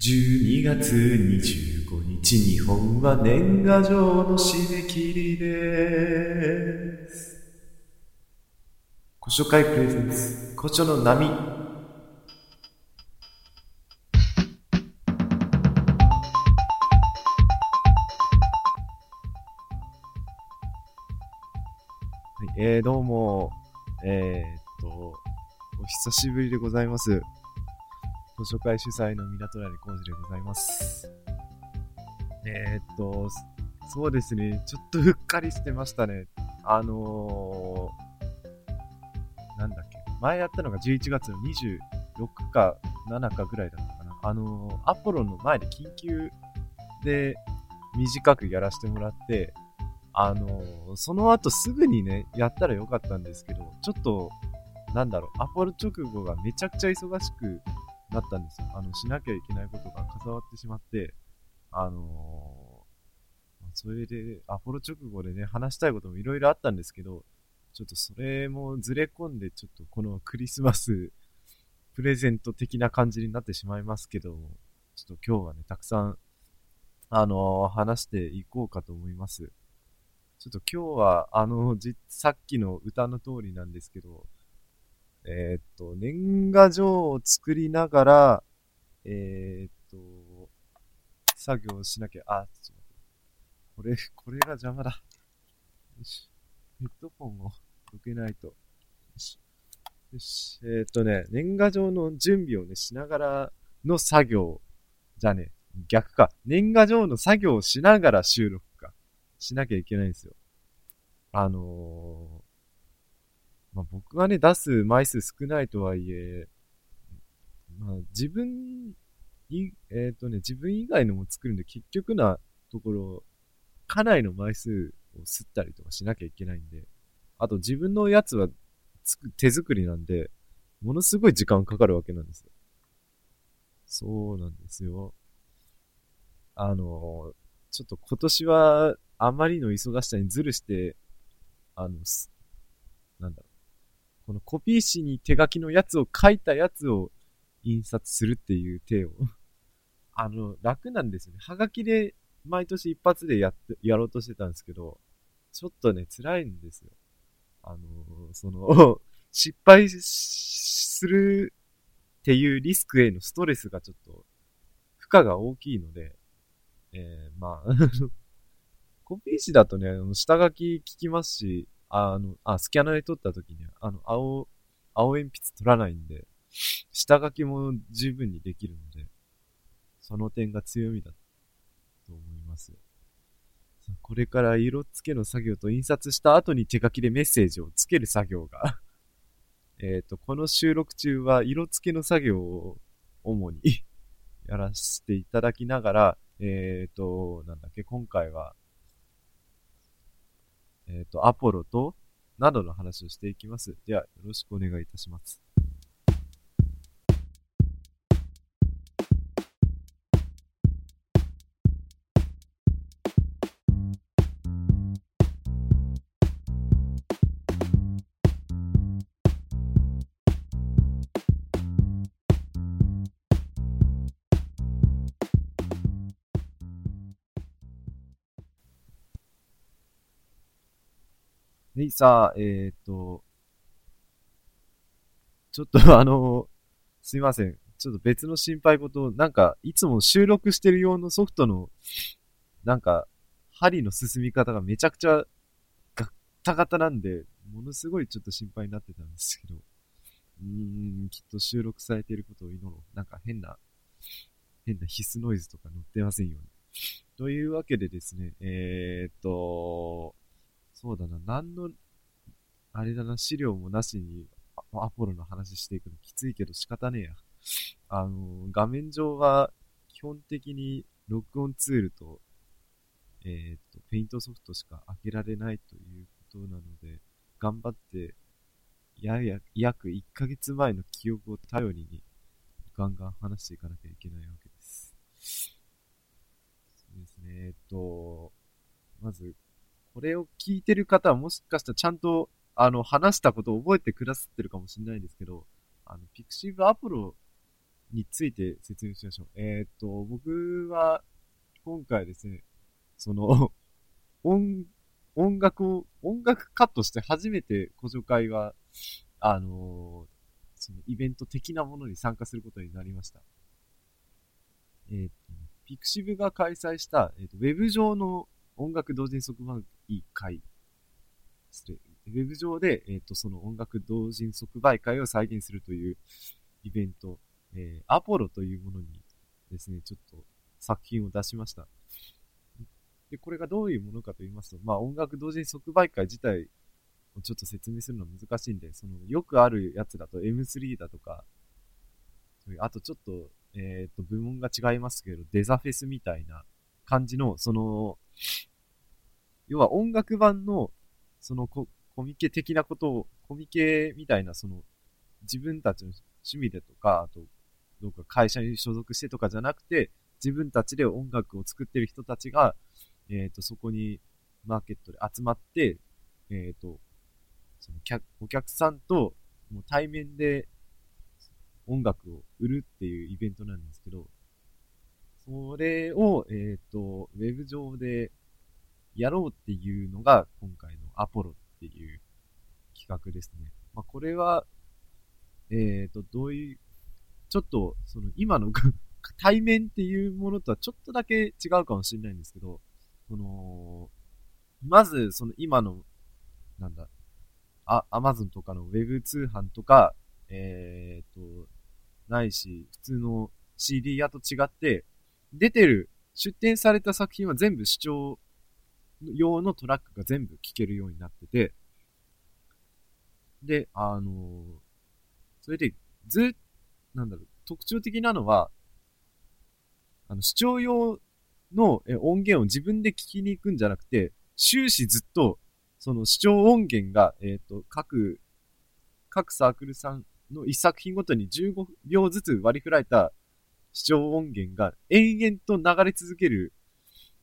12月25日、日本は年賀状の締め切りです。ご紹介プレゼンツ、古書の波。えー、どうも、えー、っと、お久しぶりでございます。図書会主催の港成浩二でございます。えー、っと、そうですね、ちょっとうっかりしてましたね。あのー、なんだっけ、前やったのが11月の26か7かぐらいだったかな。あのー、アポロの前で緊急で短くやらせてもらって、あの、その後すぐにね、やったらよかったんですけど、ちょっと、なんだろう、アポロ直後がめちゃくちゃ忙しくなったんですよ。あの、しなきゃいけないことが重なってしまって、あのーそれで、アポロ直後でね、話したいこともいろいろあったんですけど、ちょっとそれもずれ込んで、ちょっとこのクリスマス プレゼント的な感じになってしまいますけど、ちょっと今日はね、たくさん、あのー話していこうかと思います。ちょっと今日は、あの、じ、さっきの歌の通りなんですけど、えーっと、年賀状を作りながら、えーっと、作業しなきゃ、あ、ちょっと待って。これ、これが邪魔だ。よし。ヘッドホンをどけないと。よし。よし。えーっとね、年賀状の準備をね、しながらの作業。じゃね、逆か。年賀状の作業をしながら収録か。しなきゃいけないんですよ。あのー、まあ、僕がね、出す枚数少ないとはいえ、まあ、自分い、えっ、とね、自分以外のも作るんで、結局なところ、かなりの枚数を吸ったりとかしなきゃいけないんで、あと自分のやつはつく手作りなんで、ものすごい時間かかるわけなんですよ。そうなんですよ。あの、ちょっと今年はあまりの忙しさにズルして、あの、なんだろ。このコピー紙に手書きのやつを書いたやつを印刷するっていう手を。あの、楽なんですよね。はがきで毎年一発でやって、やろうとしてたんですけど、ちょっとね、辛いんですよ。あの、その、失敗するっていうリスクへのストレスがちょっと、負荷が大きいので、えー、まあ、コピー紙だとね、下書き聞きますし、あの、あ、スキャナーで撮った時には、あの、青、青鉛筆取らないんで、下書きも十分にできるので、その点が強みだと思います。これから色付けの作業と印刷した後に手書きでメッセージをつける作業が、えっと、この収録中は色付けの作業を主に やらせていただきながら、えっ、と、なんだっけ、今回は、えっ、と、アポロと、などの話をしていきます。では、よろしくお願いいたします。はい、さあ、えっ、と、ちょっとあの、すいません。ちょっと別の心配事、なんか、いつも収録してる用のソフトの、なんか、針の進み方がめちゃくちゃガッタガタなんで、ものすごいちょっと心配になってたんですけど、うーん、きっと収録されていることを祈ろう。なんか変な、変な必須ノイズとか載ってませんように。というわけでですね、えーっと、そうだな、何の、あれだな、資料もなしにアポロの話していくのきついけど仕方ねえや。あの、画面上は基本的に録音ツールと、えっ、と、ペイントソフトしか開けられないということなので、頑張って、やや、約1ヶ月前の記憶を頼りに、ガンガン話していかなきゃいけないわけです。そうですね、えっ、と、まず、これを聞いてる方はもしかしたらちゃんと、あの、話したことを覚えてくださってるかもしれないんですけど、あの、ピクシブアポロについて説明しましょう。えー、っと、僕は、今回ですね、その、音、音楽を、音楽カットして初めてご紹介は、あのー、そのイベント的なものに参加することになりました。えー、っと、ピクシブが開催した、えー、っと、ウェブ上の音楽同人即売会、失礼、ウェブ上で、えっ、と、その音楽同人即売会を再現するというイベント、えー、アポロというものにですね、ちょっと作品を出しました。で、これがどういうものかと言いますと、まあ音楽同人即売会自体をちょっと説明するのは難しいんで、そのよくあるやつだと M3 だとか、あとちょっと、えっ、ー、と、部門が違いますけど、デザフェスみたいな感じの、その、要は音楽版の、そのココミケ的なことを、コミケみたいな、その、自分たちの趣味でとか、あと、どうか会社に所属してとかじゃなくて、自分たちで音楽を作ってる人たちが、えっ、ー、と、そこにマーケットで集まって、えっ、ー、と、その客、お客さんともう対面で音楽を売るっていうイベントなんですけど、それを、えっ、ー、と、ウェブ上でやろうっていうのが今回のアポロっていう企画ですね。まあ、これは、えっ、ー、と、どういう、ちょっと、その今の 対面っていうものとはちょっとだけ違うかもしれないんですけど、その、まず、その今の、なんだ、あ、アマゾンとかのウェブ通販とか、えっ、ー、と、ないし、普通の CD 屋と違って、出てる、出展された作品は全部視聴用のトラックが全部聴けるようになってて、で、あのー、それで、ず、なんだろう、特徴的なのは、あの、視聴用の音源を自分で聞きに行くんじゃなくて、終始ずっと、その視聴音源が、えっ、ー、と、各、各サークルさんの一作品ごとに15秒ずつ割り振られた視聴音源が延々と流れ続ける、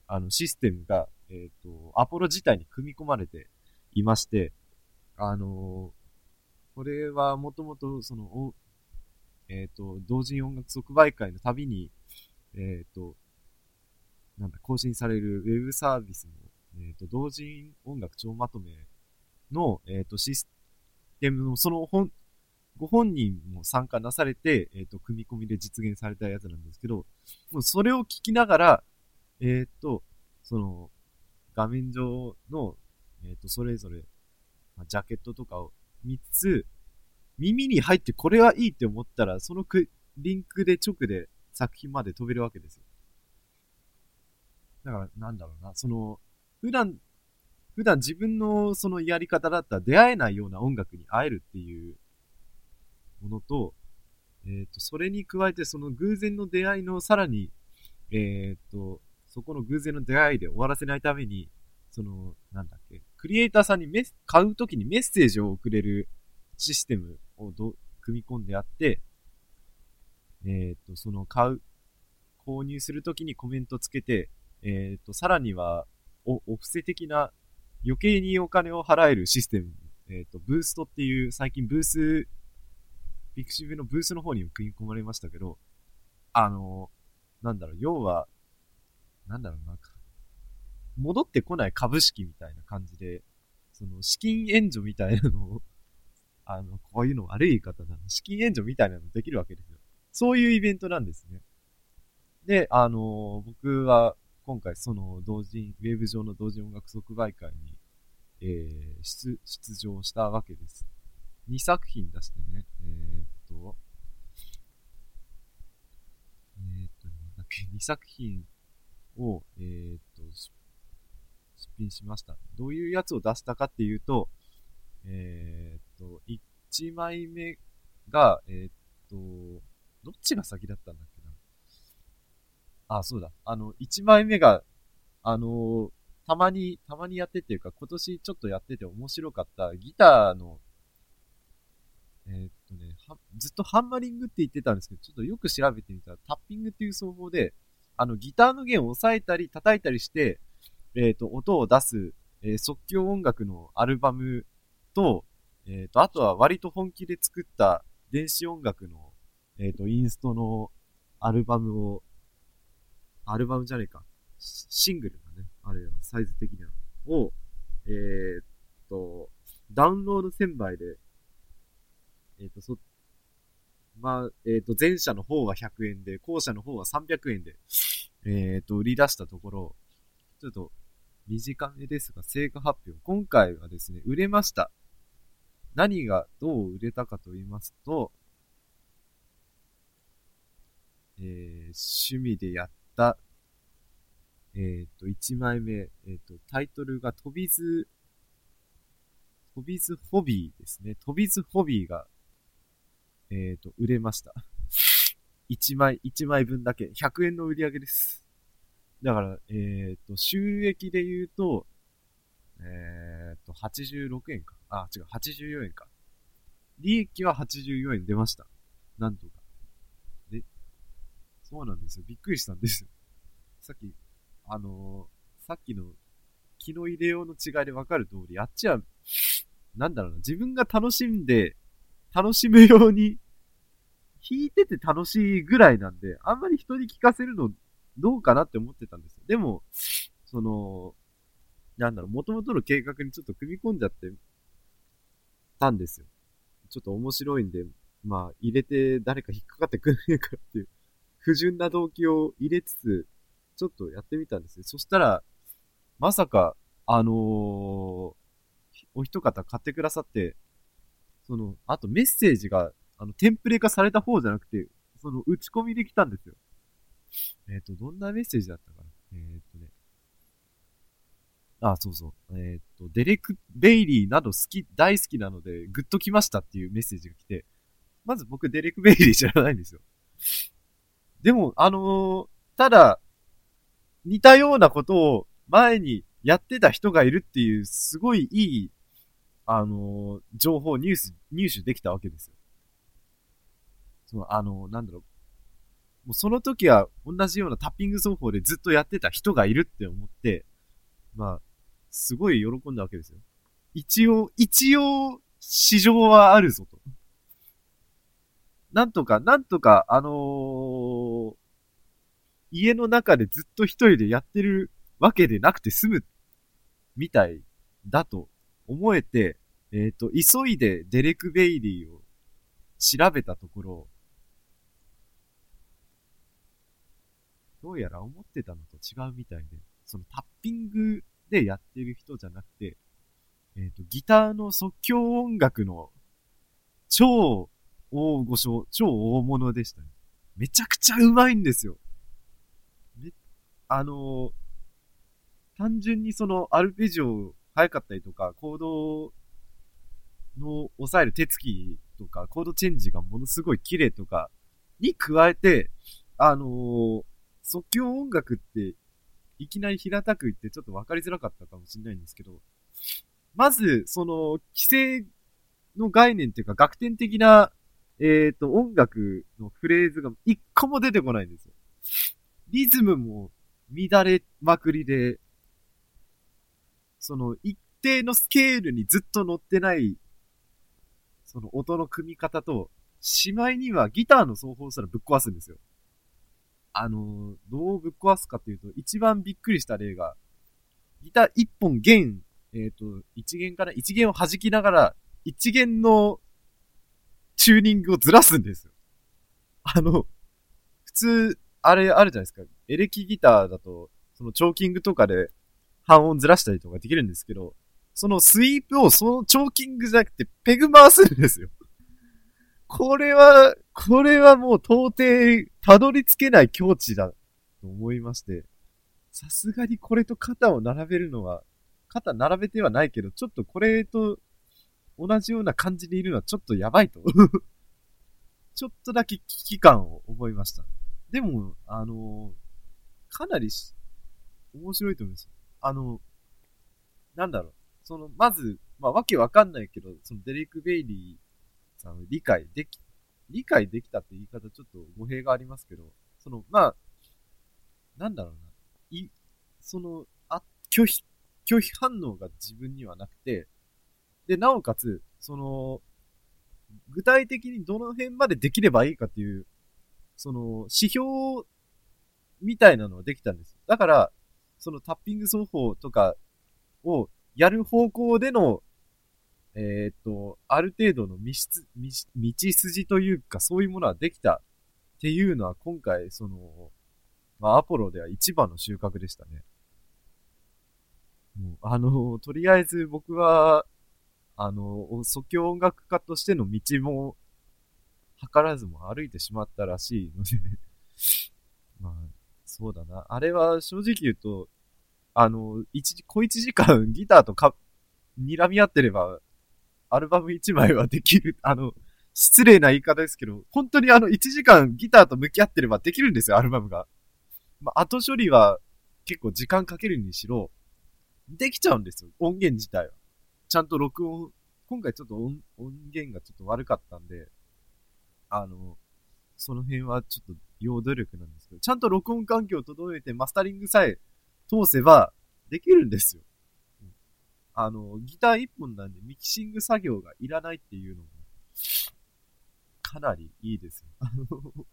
あの、システムが、えっ、ー、と、アポロ自体に組み込まれていまして、あのー、これはもともと、その、えっ、ー、と、同人音楽即売会のたびに、えっ、と、なんだ、更新されるウェブサービスの、えっ、と、同人音楽超まとめの、えっ、と、システムの、その本、ご本人も参加なされて、えっ、と、組み込みで実現されたやつなんですけど、もうそれを聞きながら、えっ、と、その、画面上の、えっ、ー、と、それぞれ、まあ、ジャケットとかを3つ、耳に入ってこれはいいって思ったら、そのクリンクで直で作品まで飛べるわけですよ。だから、なんだろうな、その、普段、普段自分のそのやり方だったら出会えないような音楽に会えるっていうものと、えっ、ー、と、それに加えてその偶然の出会いのさらに、えっ、ー、と、そこの偶然の出会いで終わらせないために、その、なんだっけ、クリエイターさんにメ買うときにメッセージを送れるシステムをど組み込んであって、えっ、ー、と、その買う、購入するときにコメントつけて、えっ、ー、と、さらには、お、お布施的な余計にお金を払えるシステム、えっ、ー、と、ブーストっていう、最近ブース、ピクシブのブースの方にも組み込まれましたけど、あの、なんだろう、要は、なんだろうな、戻ってこない株式みたいな感じで、その資金援助みたいなのを、あの、こういうの悪い言い方だな。資金援助みたいなのできるわけですよ。そういうイベントなんですね。で、あの僕は今回その同人、ウェブ上の同人音楽即売会に、えー、出、出場したわけです。2作品出してね、えー、っと、えー、っと、なんだっけ、2作品を、えー、っと、出品しました。どういうやつを出したかっていうと、えー、っと、1枚目が、えー、っと、どっちが先だったんだっけな。あ、そうだ。あの、1枚目が、あのたまに、たまにやってっていうか、今年ちょっとやってて面白かったギターの、えー、っとね、ずっとハンマリングって言ってたんですけど、ちょっとよく調べてみたら、タッピングっていう奏法で、あの、ギターの弦を押さえたり叩いたりして、えっ、ー、と、音を出す、えー、即興音楽のアルバムと、えっ、ー、と、あとは割と本気で作った電子音楽の、えっ、と、インストのアルバムを、アルバムじゃねえか、シングルだね。あれは、サイズ的には。を、え、っと、ダウンロード1000倍で、え、っと、そ、まあ、えー、と、前者の方は100円で、後者の方は300円で、えっと、売り出したところ、ちょっと、短めですが、成果発表。今回はですね、売れました。何がどう売れたかと言いますと、えー、趣味でやった、えっ、と、1枚目、えっ、と、タイトルが飛びず、飛びずホビーですね。飛びずホビーが、えっ、と、売れました。1枚、1枚分だけ、100円の売り上げです。だから、えっ、と、収益で言うと、えっ、と、86円か。あ、違う、84円か。利益は84円出ました。なんとか。でそうなんですよ。びっくりしたんですよ。さっき、あのー、さっきの気の入れようの違いでわかる通り、あっちは、なんだろうな、自分が楽しんで、楽しむように、弾いてて楽しいぐらいなんで、あんまり人に聞かせるのどうかなって思ってたんですよ。でも、その、なんだろう、元々の計画にちょっと組み込んじゃってたんですよ。ちょっと面白いんで、まあ、入れて誰か引っかかってくんねえかっていう不純な動機を入れつつ、ちょっとやってみたんですよ。そしたら、まさか、あのー、お一方買ってくださって、その、あとメッセージが、あの、テンプレ化された方じゃなくて、その、打ち込みできたんですよ。えっ、ー、と、どんなメッセージだったかな？えっ、とね。あ、そうそう。えっ、と、デレク・ベイリーなど好き、大好きなので、グッと来ましたっていうメッセージが来て、まず僕デレク・ベイリー知らないんですよ。でも、あの、ただ、似たようなことを前にやってた人がいるっていう、すごいいい、あのー、情報、ニュース、入手できたわけですよ。その、あのー、なんだろう。もうその時は同じようなタッピング奏法でずっとやってた人がいるって思って、まあ、すごい喜んだわけですよ。一応、一応、市場はあるぞと。なんとか、なんとか、あのー、家の中でずっと一人でやってるわけでなくて済む、みたいだと思えて、えっ、ー、と、急いでデレク・ベイリーを調べたところ、どうやら思ってたのと違うみたいで、そのタッピングでやってる人じゃなくて、えっ、ー、と、ギターの即興音楽の超大御所、超大物でしたね。めちゃくちゃうまいんですよ。め、あのー、単純にそのアルペジオ早かったりとか、コードの抑える手つきとか、コードチェンジがものすごい綺麗とかに加えて、あのー、即興音楽って、いきなり平たく言ってちょっとわかりづらかったかもしれないんですけど、まず、その、規制の概念っていうか、楽天的なえっ、ー、と、音楽のフレーズが一個も出てこないんですよ。リズムも乱れまくりで、その一定のスケールにずっと乗ってない、その音の組み方と、しまいにはギターの奏法したらぶっ壊すんですよ。あのどうぶっ壊すかっていうと、一番びっくりした例が、ギター一本弦、えっ、ー、と、一弦から一弦を弾きながら、一弦のチューニングをずらすんですよ。あの、普通、あれあるじゃないですか。エレキギターだと、そのチョーキングとかで半音ずらしたりとかできるんですけど、そのスイープをそのチョーキングじゃなくてペグ回すんですよ。これは、これはもう到底たどり着けない境地だと思いまして、さすがにこれと肩を並べるのは、肩並べてはないけど、ちょっとこれと同じような感じでいるのはちょっとやばいと ちょっとだけ危機感を覚えました。でも、あのかなり面白いと思います。あの、なんだろう。その、まず、まあ、わけわかんないけど、そのデレック・ベイリーさんを理解でき、理解できたって言い方ちょっと語弊がありますけど、その、まあ、なんだろうな。い、その、あ、拒否、拒否反応が自分にはなくて、で、なおかつ、その、具体的にどの辺までできればいいかっていう、その、指標みたいなのはできたんです。だから、そのタッピング奏法とかをやる方向での、えっ、と、ある程度の道筋というか、そういうものはできたっていうのは今回、その、まあ、アポロでは一番の収穫でしたね。もう、あの、とりあえず僕は、あの、即興音楽家としての道も、図らずも歩いてしまったらしいので まあ、そうだな。あれは正直言うと、あの、一、小一時間 ギターとか、睨み合ってれば、アルバム一枚はできる、あの、失礼な言い方ですけど、本当にあの、1時間ギターと向き合ってればできるんですよ、アルバムが。まあ、後処理は結構時間かけるにしろ、できちゃうんですよ、音源自体は。ちゃんと録音、今回ちょっと音音源がちょっと悪かったんで、あの、その辺はちょっと要努力なんですけど、ちゃんと録音環境を整えてマスタリングさえ通せばできるんですよ。あの、ギター一本なんでミキシング作業がいらないっていうのも、かなりいいですよ。あの、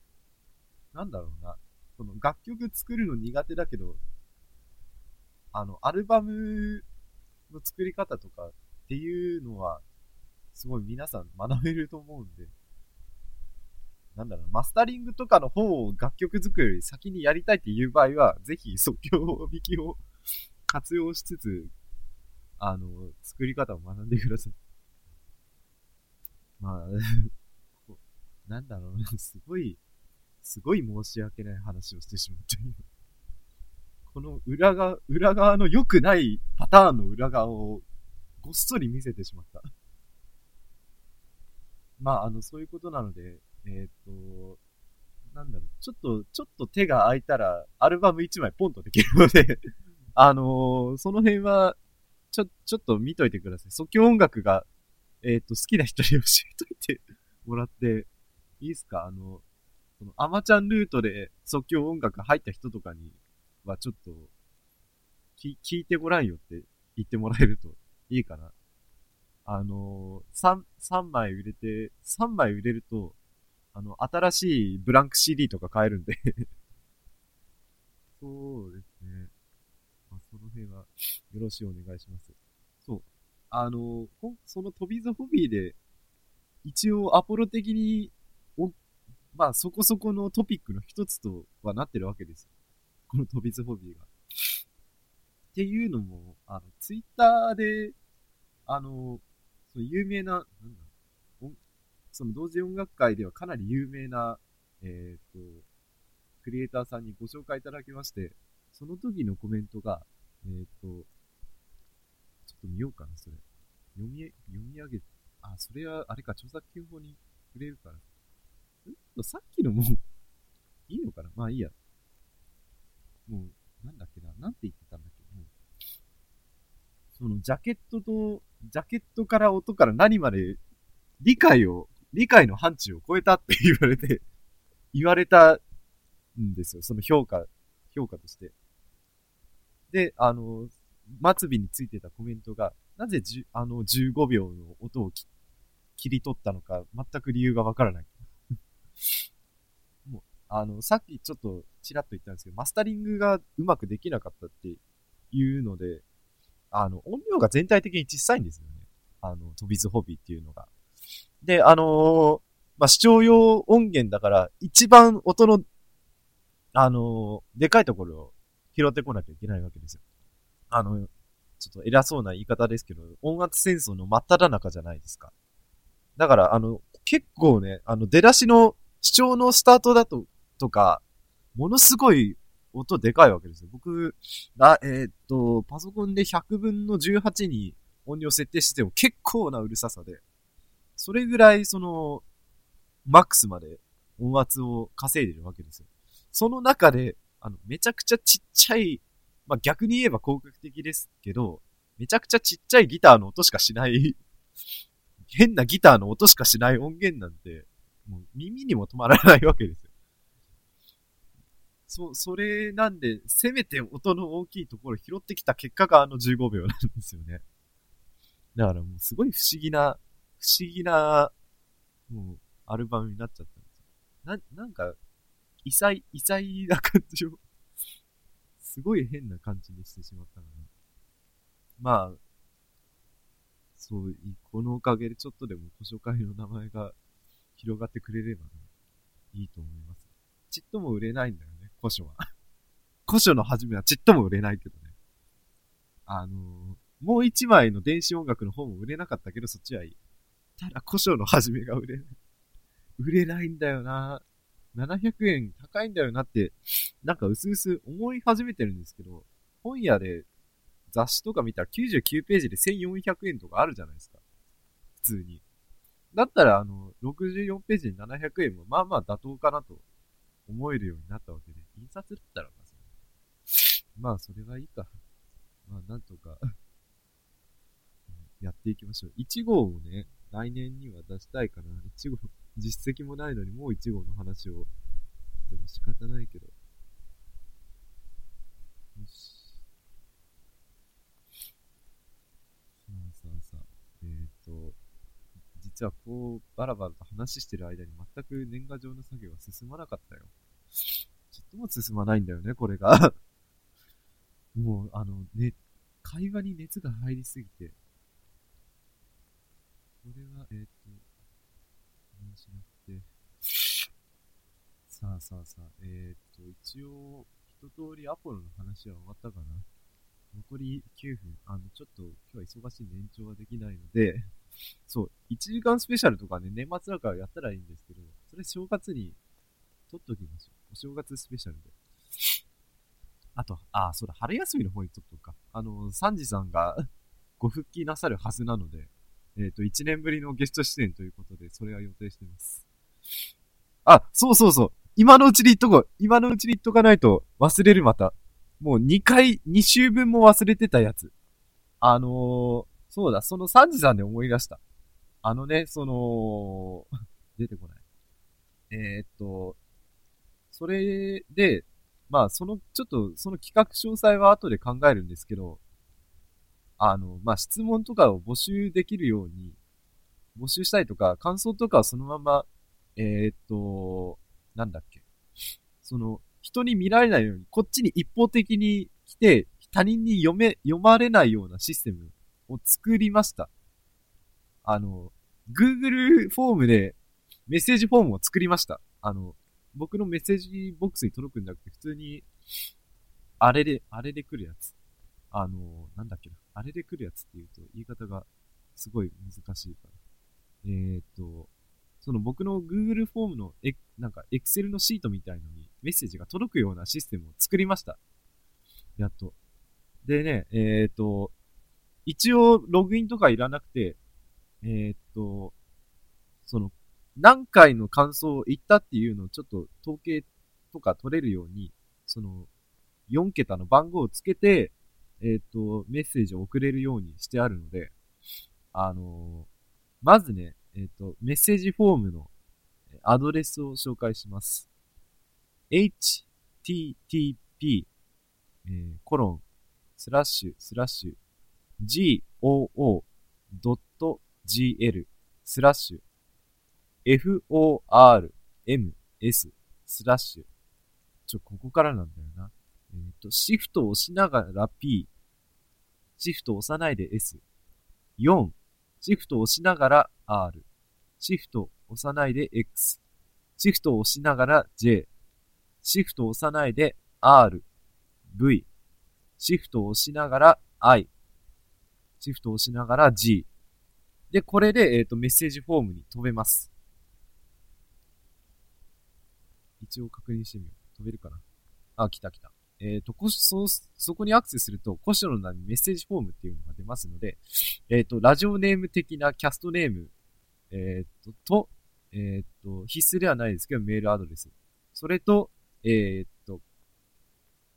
なんだろうな。その楽曲作るの苦手だけど、あの、アルバムの作り方とかっていうのは、すごい皆さん学べると思うんで、なんだろう、マスタリングとかの方を楽曲作るより先にやりたいっていう場合は、ぜひ即興引きを活用しつつ、あの、作り方を学んでください。まあなんだろうな、すごい、すごい申し訳ない話をしてしまったこの裏側、裏側の良くないパターンの裏側をごっそり見せてしまった。まあ、あの、そういうことなので、えっ、ー、と、なんだろう、ちょっと、ちょっと手が空いたら、アルバム1枚ポンとできるので あのー、その辺は、ちょ、ちょっと見といてください。即興音楽が、えっ、ー、と、好きな人に教えといて もらって、いいですか？あの、その、アマちゃんルートで即興音楽入った人とかにはちょっと、き、聞いてごらんよって言ってもらえるといいかな。あのー、3、3枚売れて、3枚売れると、あの、新しいブランク CD とか買えるんでそうですね。まあ、その辺は、よろしくお願いします。そう。あの、その飛びザホビーで、一応アポロ的におまあそこそこのトピックの一つとはなってるわけですよ。この飛びズホビーが。っていうのも、あの、ツイッターで、あの、その有名な、なんだ、その同時音楽会ではかなり有名な、えっ、ー、と、クリエイターさんにご紹介いただきまして、その時のコメントが、えっ、ー、と、ちょっと見ようかな、それ。読み、読み上げ、あ、それは、あれか、著作権法に触れるから。ん？さっきのもいいのかな？まあいいや。もう、なんだっけな？なんて言ってたんだっけ？もう、そのジャケットと、ジャケットから音から何まで理解を、理解の範疇を超えたって言われて 言われたんですよ。その評価、評価として。で、あの、末尾についてたコメントが、なぜじあの15秒の音を切り取ったのか、全く理由がわからない。もう、あの、さっきちょっとちらっと言ったんですけど、マスタリングがうまくできなかったっていうので、あの、音量が全体的に小さいんですよね。あの、飛びズホビーっていうのが。で、あのー、まあ、視聴用音源だから、一番音の、あのー、でかいところを拾ってこなきゃいけないわけですよ。あの、ちょっと偉そうな言い方ですけど、音圧戦争の真っ只中じゃないですか。だから、あの、結構ね、あの、出だしの視聴のスタートだと、とか、ものすごい音でかいわけですよ。僕、あえー、っと、パソコンで100分の18に音量設定しても結構なうるささで、それぐらいその、マックスまで音圧を稼いでるわけですよ。その中で、あの、めちゃくちゃちっちゃい、まあ、逆に言えば広角的ですけど、めちゃくちゃちっちゃいギターの音しかしない 変なギターの音しかしない音源なんて、もう耳にも止まらないわけですよ。そ、それなんで、せめて音の大きいところ拾ってきた結果があの15秒なんですよね。だからもうすごい不思議な、不思議な、もう、アルバムになっちゃったんですよ。な、なんか、異彩、異彩な感じを すごい変な感じにしてしまったかな。まあ、そう、このおかげでちょっとでも図書館の名前が広がってくれればね、いいと思います。ちっとも売れないんだよね、古書は。古書の初めはちっとも売れないけどね。あのー、もう一枚の電子音楽の方も売れなかったけど、そっちはいい。ただ、古書の初めが売れない。売れないんだよな。700円高いんだよなって、なんか薄々思い始めてるんですけど、本屋で雑誌とか見たら99ページで1400円とかあるじゃないですか。普通に。だったら、あの、64ページに700円もまあまあ妥当かなと思えるようになったわけで、印刷だったらまあ、まあそれはいいか。まあなんとかやっていきましょう。1号をね、来年には出したいかな。1号、実績もないのにもう1号の話をしても仕方ないけど。よし。さあさあさあ。えっ、ー、と、実はこう、バラバラと話してる間に全く年賀状の作業は進まなかったよ。ちょっとも進まないんだよね、これが もう、あの、ね、会話に熱が入りすぎて、これは、えっ、ー、と、何しなくて、さあさあさあ、えっ、ー、と、一応、一通りアポロの話は終わったかな？残り9分。あの、ちょっと今日は忙しい年長はできないので、そう、1時間スペシャルとかね、年末だからやったらいいんですけど、それ正月に撮っときましょう。お正月スペシャルで。あと、あ、そうだ、春休みの方に撮っとくか。あの、サンジさんが ご復帰なさるはずなので、えっ、ー、と、1年ぶりのゲスト出演ということで、それは予定してます。あ、そうそうそう。今のうちに言っとこう。今のうちに言っとかないと忘れるまた。もう2回、2週分も忘れてたやつ。あのー、そうだ、そのサンジさんで思い出した。あのね、その、出てこない。えー、っと、それで、まあ、その、ちょっと、その企画詳細は後で考えるんですけど、あの、まあ、質問とかを募集できるように、募集したりとか、感想とかはそのまま、えー、っと、なんだっけ。その、人に見られないように、こっちに一方的に来て、他人に読め、読まれないようなシステムを作りました。あの、Google フォームでメッセージフォームを作りました。あの、僕のメッセージボックスに届くんじゃなくて、普通に、あれで、あれで来るやつ。あの、なんだっけな。あれで来るやつって言うと、言い方がすごい難しいから。えー、っと、その僕の Google フォームの、え、なんか Excel のシートみたいのにメッセージが届くようなシステムを作りました。やっと。でね、えー、っと、一応ログインとかいらなくて、えー、っと、その、何回の感想を言ったっていうのをちょっと統計とか取れるように、その、4桁の番号をつけて、えっ、ー、と、メッセージを送れるようにしてあるので、あのー、まずね、えっ、ー、と、メッセージフォームのアドレスを紹介します。http、コロン、スラッシュ、スラッシュ、goo.gl、スラッシュ、forms、スラッシュ。ちょ、ここからなんだよな。えっ、ー、と、シフトを押しながら P、シフト押さないで S。4、シフト押しながら R。シフト押さないで X。シフト押しながら J。シフト押さないで R。V。シフト押しながら I。シフト押しながら G。で、これで、えっ、ー、と、メッセージフォームに飛べます。一応確認してみよう。飛べるかな？あ、来た来た。えっ、ー、と、そ、そこにアクセスすると、古書の名にメッセージフォームっていうのが出ますので、えっ、ー、と、ラジオネーム的なキャストネーム、えっ、ー、と、と、えっ、と、必須ではないですけど、メールアドレス。それと、えっ、と、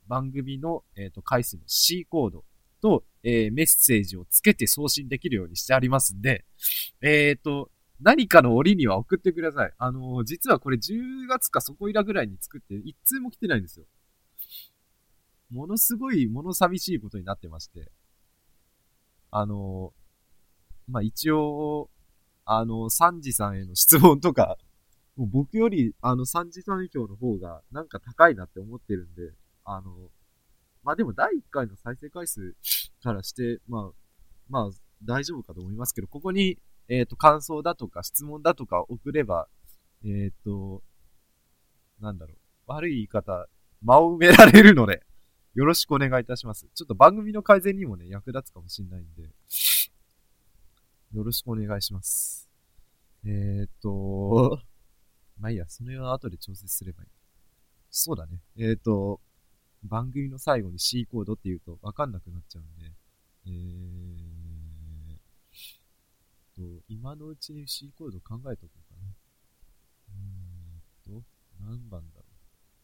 番組の、えっ、と、回数の C コードと、えメッセージをつけて送信できるようにしてありますんで、えっ、と、何かの折には送ってください。あの実はこれ10月かそこいらぐらいに作って、一通も来てないんですよ。ものすごい物寂しいことになってまして、あの、まあ、一応、あの、サンジさんへの質問とか、もう僕より、あの、サンジさん票の方が、なんか高いなって思ってるんで、あの、まあでも第1回の再生回数からして、まあ、まあ、大丈夫かと思いますけど、ここに、えっ、ー、と、感想だとか質問だとか送れば、えっ、ー、と、なんだろう、悪い言い方、間を埋められるので、よろしくお願いいたします。ちょっと番組の改善にもね、役立つかもしれないんで、よろしくお願いします。えー、っと、まあいいや、その辺は後で調節すればいい。そうだね。えー、っと、番組の最後に C コードって言うとわかんなくなっちゃうんで、えーと、今のうちに C コード考えとこうかな。うーんと、何番だろう。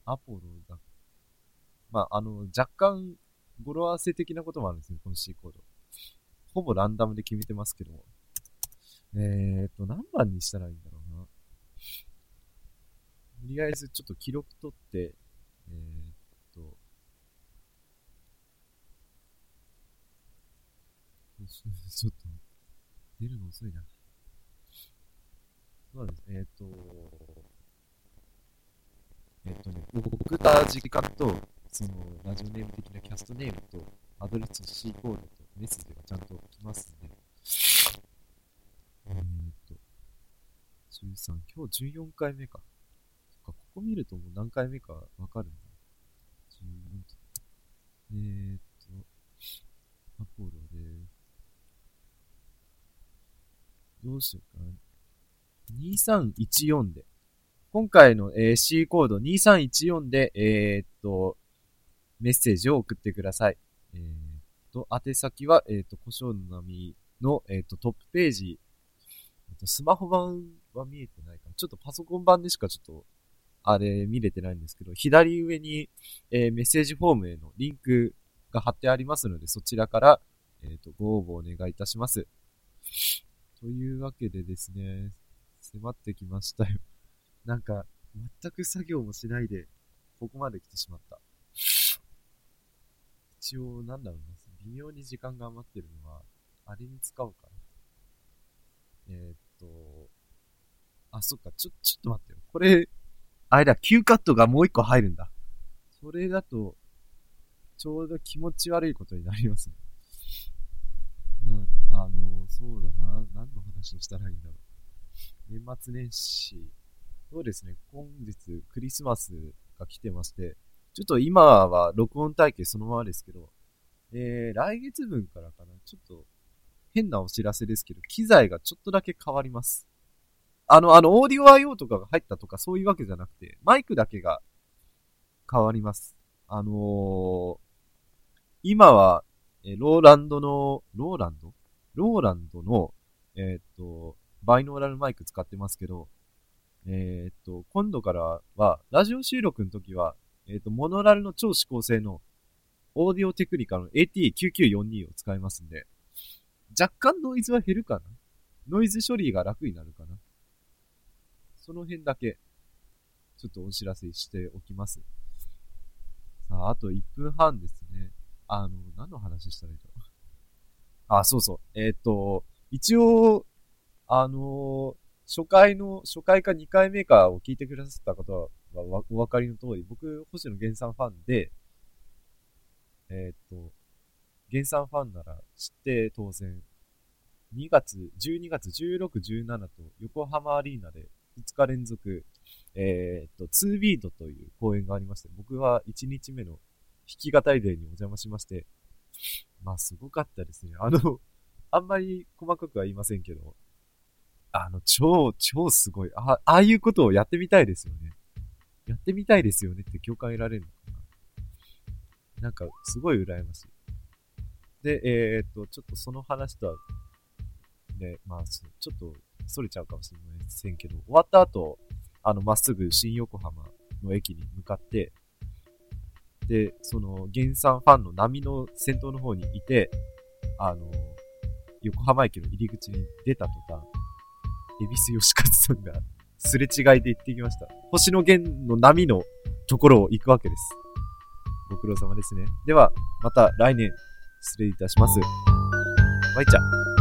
アポロだっ。まあ、あの、若干、語呂合わせ的なこともあるんですね、この C コード。ほぼランダムで決めてますけども。えーと、何番にしたらいいんだろうな。とりあえずちょっと記録取って、えーと、ちょっと、出るの遅いな。そうです。えっ、と、えっ、とね、僕た時間と、その、ラジオネーム的なキャストネームと、アドレス C コードとメッセージがちゃんと来ますんで、えっ、と、13、今日14回目か。そっか、ここ見るともう何回目かわかるんだ。えー、っと、アポロで、どうしようかな。2314で。今回の、えー、C コード2314で、えー、っと、メッセージを送ってください。えー、っと、宛先は、えー、っと、故障の波の、えっと、トップページ、えっと、スマホ版は見えてないかな。ちょっとパソコン版でしかちょっと、あれ見れてないんですけど、左上に、え、メッセージフォームへのリンクが貼ってありますので、そちらから、えっ、と、ご応募お願いいたします。というわけでですね、迫ってきましたよ。なんか、全く作業もしないで、ここまで来てしまった。一応、なんだろうな、微妙に時間が余ってるのは、あれに使おうかな。えー、っと、あ、そっか、ちょ、ちょっと待ってよ。これ、あれだ、Q カットがもう一個入るんだ。それだと、ちょうど気持ち悪いことになりますね。うん、あの、そうだな。何の話をしたらいいんだろう。年末年始。そうですね。本日、クリスマスが来てまして、ちょっと今は録音体系そのままですけど、えー、来月分からかな。ちょっと、変なお知らせですけど、機材がちょっとだけ変わります。あの、あの、オーディオ IO とかが入ったとかそういうわけじゃなくて、マイクだけが変わります。あのー、今は、えローランドの、ローランド？ローランドの、えー、っと、バイノーラルマイク使ってますけど、えー、っと、今度からは、ラジオ収録の時は、えー、っと、モノラルの超指向性の、オーディオテクニカの AT9942 を使いますんで、若干ノイズは減るかな？ノイズ処理が楽になるかな？その辺だけ、ちょっとお知らせしておきます。さあ、あと1分半ですね。あの、何の話したらいいかあ、そうそう。えっ、ー、と、一応、あの初回の、初回か2回目かを聞いてくださった方はお分かりの通り、僕、星野源さんファンで、えっ、と、源さんファンなら知って当然、2月、12月16、17と横浜アリーナで2日連続、えっ、と、2ビートという公演がありまして、僕は1日目の弾き語りデーにお邪魔しまして、まあ、すごかったですね。あの、あんまり細かくは言いませんけど、あの、超、超すごい。あ、ああいうことをやってみたいですよね。やってみたいですよねって共感得られるのかな。なんか、すごい羨ましい。で、えー、っと、ちょっとその話とは、ね、まあ、ちょっと、逸れちゃうかもしれませんけど、終わった後、あの、まっすぐ新横浜の駅に向かって、で、その、原産ファンの波の先頭の方にいて、あの、横浜駅の入り口に出た途端、恵比寿吉勝さんがすれ違いで行ってきました。星野源の波のところを行くわけです。ご苦労様ですね。では、また来年、失礼いたします。バイチャ。